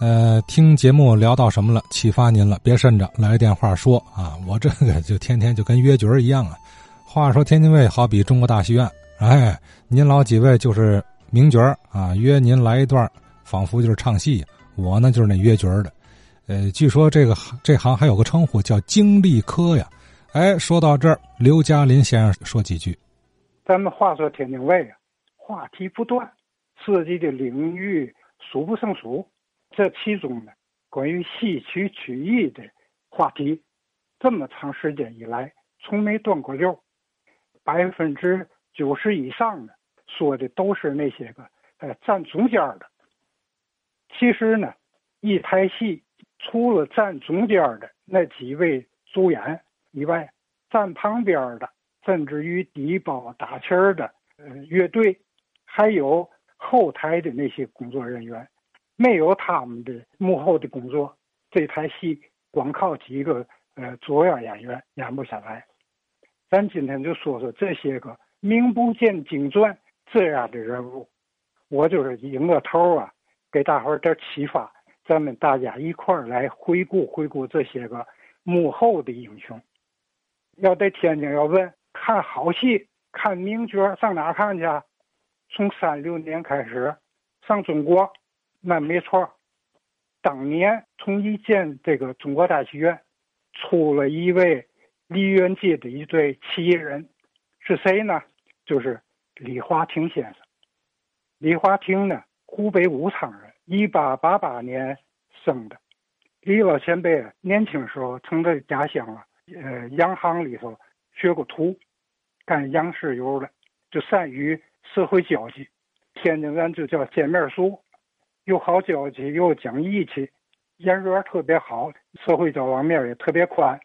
呃，听节目聊到什么了？启发您了？别慎着，来电话说啊，我这个就天天就跟约局儿一样啊。话说天津卫好比中国大戏院，哎，您老几位就是名角啊，约您来一段，仿佛就是唱戏。我呢就是那约角的，呃，据说这个这行还有个称呼叫经历科呀。哎，说到这儿，刘嘉林先生说几句。咱们话说天津卫啊，话题不断，涉及的领域数不胜数。这其中呢，关于戏曲曲艺的话题，这么长时间以来从没断过溜。百分之九十以上的说的都是那些个呃站中间的。其实呢，一台戏除了站中间的那几位主演以外，站旁边的，甚至于底包打旗儿的呃乐队，还有后台的那些工作人员，没有他们的幕后的工作，这台戏光靠几个呃主要演员演不下来。咱今天就说说这些个名不见经传这样的人物，我就是引个头啊，给大伙儿点启发，咱们大家一块儿来回顾回顾这些个幕后的英雄。要在天津要问看好戏、看名角上哪看去？从三六年开始上中国，那没错。当年从一建这个中国大戏院，出了一位。梨园界的一对奇人是谁呢？就是李华亭先生。李华亭呢，湖北武昌人，一八八八年生的。李老前辈年轻时候曾在家乡啊，呃，洋行里头学过徒，干洋事油的，就善于社会交际。天津人就叫见面熟，又好交际，又讲义气，人缘特别好，社会交往面也特别宽。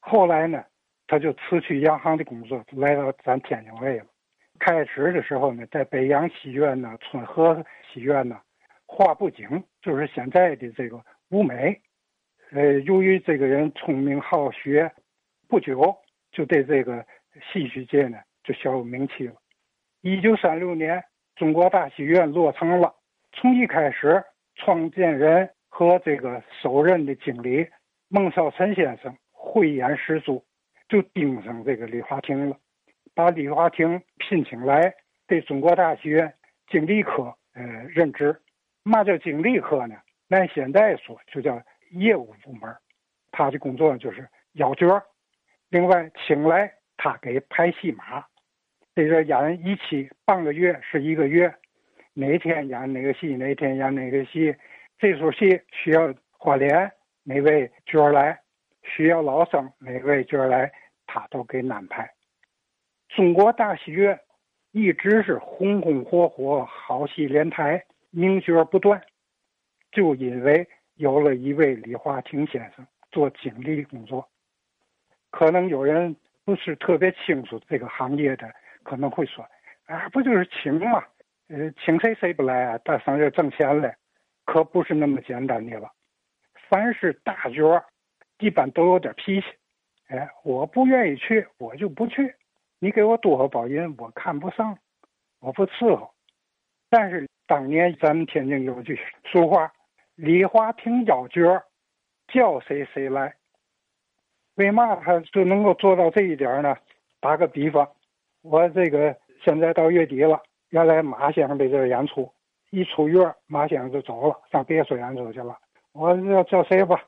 后来呢，他就辞去洋行的工作，来到咱天津卫了。开始的时候呢，在北洋戏院呢、春和戏院呢，画布景，就是现在的这个舞美。呃，由于这个人聪明好学，不久就对这个戏曲界呢就小有名气了。一九三六年，中国大戏院落成了。从一开始，创建人和这个首任的经理孟少臣先生。慧眼识珠，就盯上这个李华亭了，把李华亭聘请来对中国大学经理科呃任职。嘛叫经理科呢？按现在说就叫业务部门。他的工作就是要角，另外请来他给排戏码。这个演一期半个月是一个月，哪天演哪个戏，哪天演哪个戏，这出戏需要花脸，哪位角来。需要老生哪位角来，他都给安排。中国大戏院一直是红红火火，好戏连台，名角不断。就因为有了一位李华亭先生做经理工作，可能有人不是特别清楚这个行业的，可能会说：“啊，不就是请吗？呃，请谁谁不来啊？到上这挣钱来，可不是那么简单的了。凡是大角。”一般都有点脾气，哎，我不愿意去，我就不去。你给我多少包银，我看不上，我不伺候。但是当年咱们天津有句俗话：“李华亭要角，叫谁谁来。”为嘛他就能够做到这一点呢？打个比方，我这个现在到月底了，原来马先生在这演出，一出院，马先生就走了，上别处演出去了。我要叫谁吧？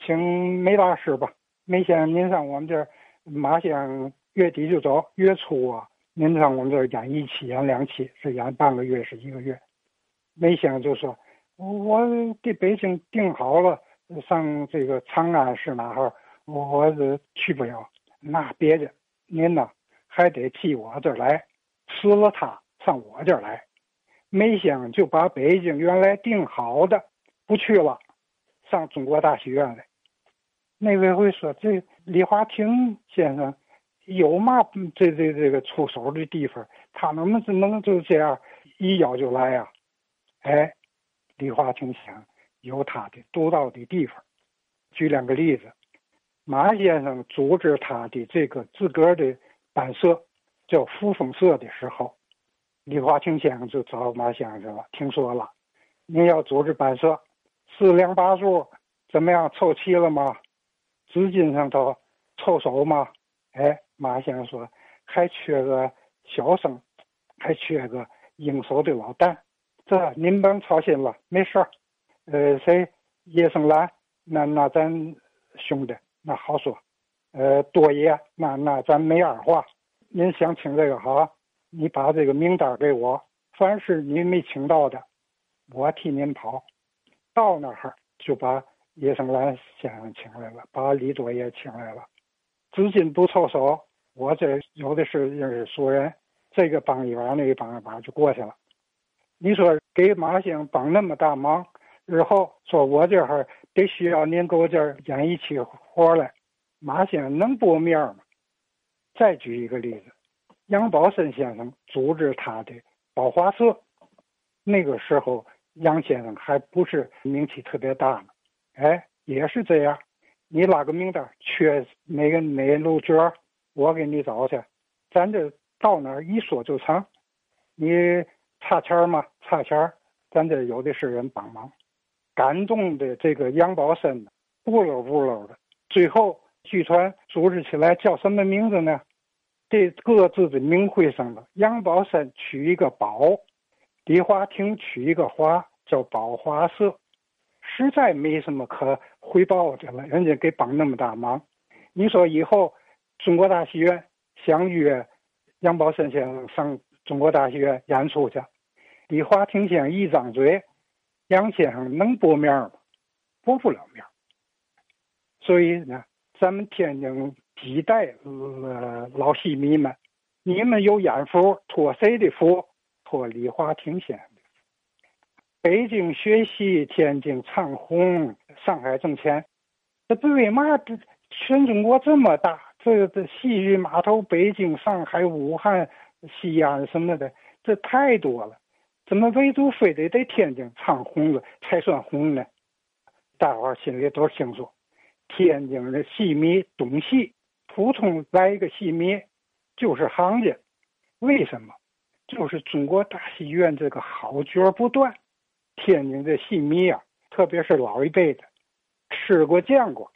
请梅大师吧，梅先生您上我们这儿，马先生月底就走，月初啊，您上我们这儿演一期，演两期，是演半个月，是一个月。梅先生就说：“我给北京订好了，上这个长安是哪哈？我是去不了。那别的，您呢还得替我这儿来，辞了他上我这儿来。”梅先生就把北京原来定好的不去了，上中国大戏院来。那位会说：“这李华亭先生有嘛这这这个出手的地方？他能不能就这样一邀就来呀？”哎，李华亭想有他的独到的地方。举两个例子，马先生组织他的这个自个儿的班社叫扶风社的时候，李华清先生就找马先生了。听说了，您要组织班社，四两八柱怎么样？凑齐了吗？资金上头凑手吗？哎，马先生说还缺个小生，还缺个应手的老旦。这您甭操心了，没事儿。呃，谁叶生兰？那那咱兄弟那好说。呃，多爷，那那咱没二话。您想请这个好，你把这个名单给我，凡是您没请到的，我替您跑。到那儿就把叶生兰先生请来了，把李多也请来了。资金不凑手，我这有的是认识熟人，这个帮一把，那个帮一把就过去了。你说给马兴帮那么大忙，日后说我这儿得需要您给我这儿演一起活来，马先生能驳面吗？再举一个例子，杨宝森先生组织他的宝华社，那个时候杨先生还不是名气特别大呢，哎，也是这样，你拉个名单，缺哪个哪路角，我给你找去，咱这到哪儿一说就成，你。差钱吗？差钱咱这有的是人帮忙。感动的这个杨宝森，不溜不溜的。最后剧团组织起来叫什么名字呢？这各自的名讳上了。杨宝森取一个宝，李华亭取一个华，叫宝华社。实在没什么可回报的了，人家给帮那么大忙。你说以后中国大戏院想约杨宝森先生上中国大戏院演出去？李华亭先生一张嘴，杨先生能驳面吗？驳不了面。所以呢，咱们天津几代呃老戏迷们，你们有眼福，托谁的福？托李华亭先生。北京学戏，天津唱红，上海挣钱，这不为嘛？这全中国这么大，这这戏剧码头，北京、上海、武汉、西安什么的，这太多了。怎么唯独非得在天津唱红了才算红呢？大伙心里都清楚，天津的戏迷懂戏，普通来一个戏迷就是行家。为什么？就是中国大戏院这个好角不断，天津的戏迷啊，特别是老一辈的，吃过见过，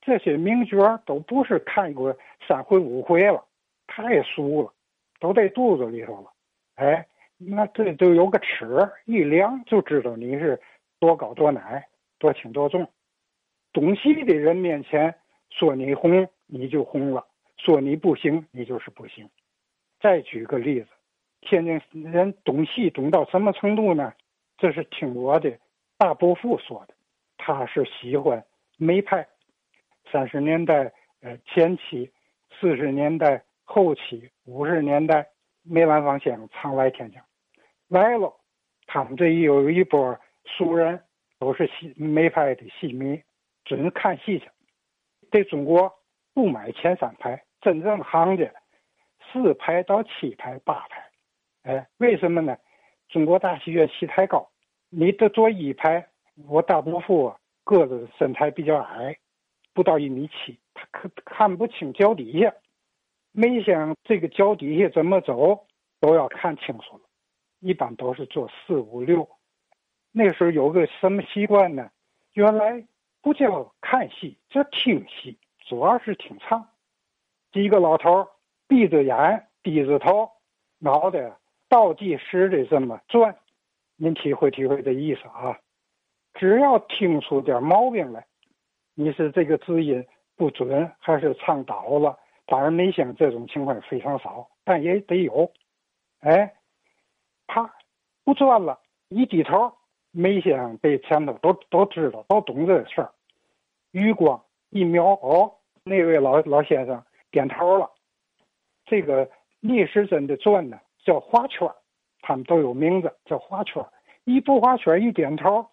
这些名角都不是看过三回五回了，太熟了，都在肚子里头了。哎。那这都有个尺，一量就知道你是多高多矮、多轻多重。懂戏的人面前说你红，你就红了；说你不行，你就是不行。再举个例子，天津人懂戏懂到什么程度呢？这是听我的大伯父说的，他是喜欢梅派，三十年代呃前期、四十年代后期、五十年代，梅兰芳先生常来天津。来了，他们这一有一波熟人，都是戏梅派的戏迷，准看戏去。在中国不买前三排，真正行家四排到七排、八排。哎，为什么呢？中国大戏院戏太高，你得坐一排。我大伯父个子身材比较矮，不到一米七，他可看不清脚底下。没想这个脚底下怎么走，都要看清楚了。一般都是坐四五六，那时候有个什么习惯呢？原来不叫看戏，叫听戏，主要是听唱。几个老头闭着眼，低着头，脑袋倒计时的这么转，您体会体会这意思啊？只要听出点毛病来，你是这个字音不准，还是唱倒了？当然，没像这种情况非常少，但也得有。哎。啪，不转了，一低头，梅先生被前头都都知道，都懂这事儿。余光一瞄，哦，那位老老先生点头了。这个逆时针的转呢，叫画圈他们都有名字，叫画圈一不画圈一点头，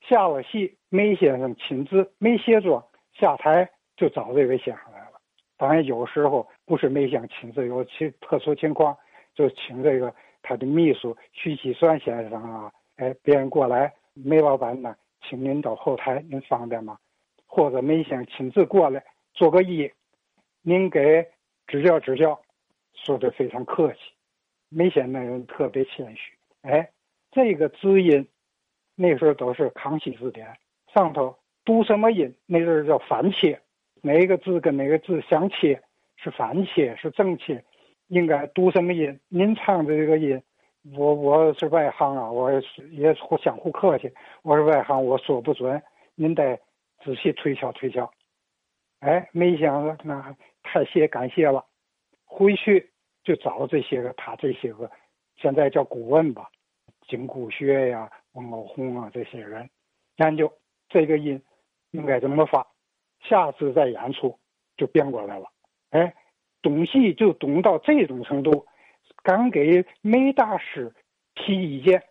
下了戏，梅先生亲自没卸妆下台，就找这位先生来了。当然，有时候不是梅先生亲自，有其特殊情况，就请这个。他的秘书徐锡算先生啊，哎，别人过来，梅老板呢，请您到后台，您方便吗？或者梅先生亲自过来做个揖，您给指教指教，说的非常客气。梅先生那人特别谦虚，哎，这个字音，那时候都是康熙字典，上头读什么音，那时候叫反切，哪个字跟哪个字相切，是反切是正切，应该读什么音？您唱的这个音，我我是外行啊，我也互相互客气，我是外行，我说不准，您得仔细推敲推敲。哎，没想到那太谢感谢了，回去就找这些个他这些个，现在叫顾问吧，景谷学呀、王老红啊这些人研究这个音应该怎么发，下次再演出就变过来了。哎，懂戏就懂到这种程度，敢给梅大师提意见，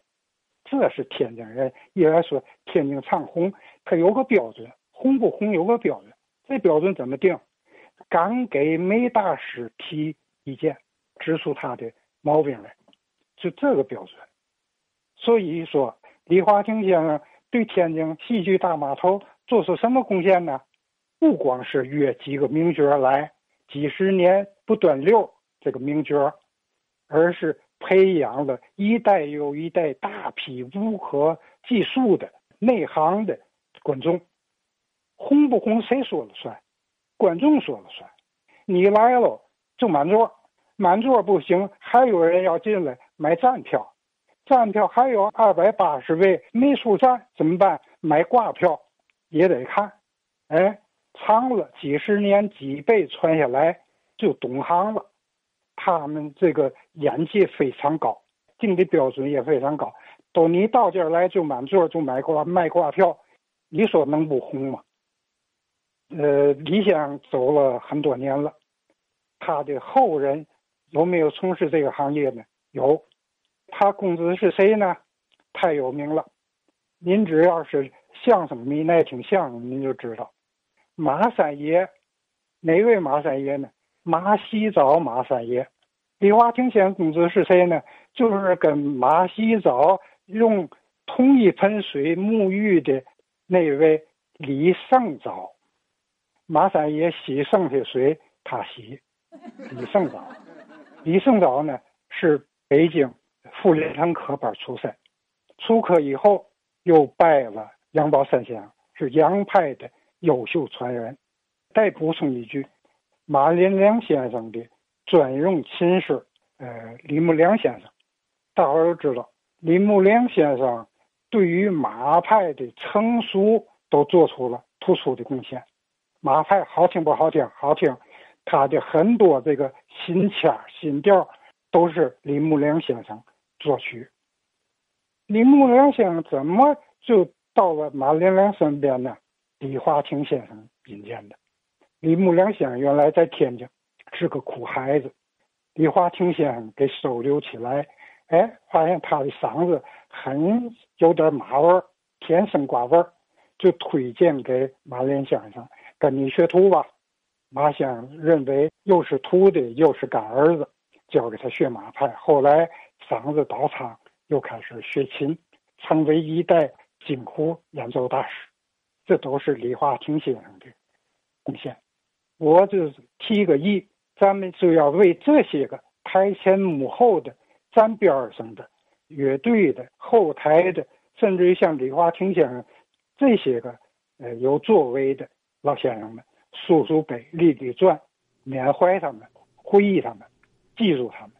这是天津人。一来说天津唱红，他有个标准，红不红有个标准。这标准怎么定？敢给梅大师提意见，指出他的毛病来，就这个标准。所以说，李华亭先生对天津戏剧大码头做出什么贡献呢？不光是约几个名角来，几十年不断溜这个名角，而是培养了一代又一代大批无可计数的内行的观众。红不红谁说了算？观众说了算。你来了就满座，满座不行，还有人要进来买站票，站票还有二百八十位没出站怎么办？买挂票也得看。哎，长了几十年几辈传下来就懂行了。他们这个眼界非常高，定的标准也非常高。都你到这儿来就满座就买挂卖挂票，你说能不红吗？呃，李先走了很多年了，他的后人有没有从事这个行业呢？有，他公子是谁呢？太有名了，您只要是相声迷爱听相声，您就知道马三爷。哪位马三爷呢？马洗澡马三爷。李华亭先生公子是谁呢？就是跟马洗澡用同一盆水沐浴的那位李胜藻。马三爷洗剩下水，他洗。李胜藻，李胜藻呢是北京傅连城科班出身，出科以后又拜了杨宝山先生，是杨派的优秀传人。再补充一句，马连良先生的专用琴师，呃，李木良先生，大伙都知道，李木良先生对于马派的成熟都做出了突出的贡献。马派好听不好听？好听，他的很多这个新腔新调都是李木良先生作曲。李木良先生怎么就到了马连良身边呢？李华清先生引荐的。李木良先生原来在天津是个苦孩子，李华清先生给收留起来，哎，发现他的嗓子很有点马味儿，天生瓜味儿，就推荐给马连先生。跟你学徒吧，马先生认为又是徒弟又是干儿子，教给他学马派。后来嗓子倒唱，又开始学琴，成为一代京胡演奏大师。这都是李华亭先生的贡献。我就是提个议，咱们就要为这些个台前幕后的、站边上的、乐队的、后台的，甚至于像李华亭先生这些个呃有作为的。老先生们，书书碑，立立传，缅怀他们，回忆他们，记住他们。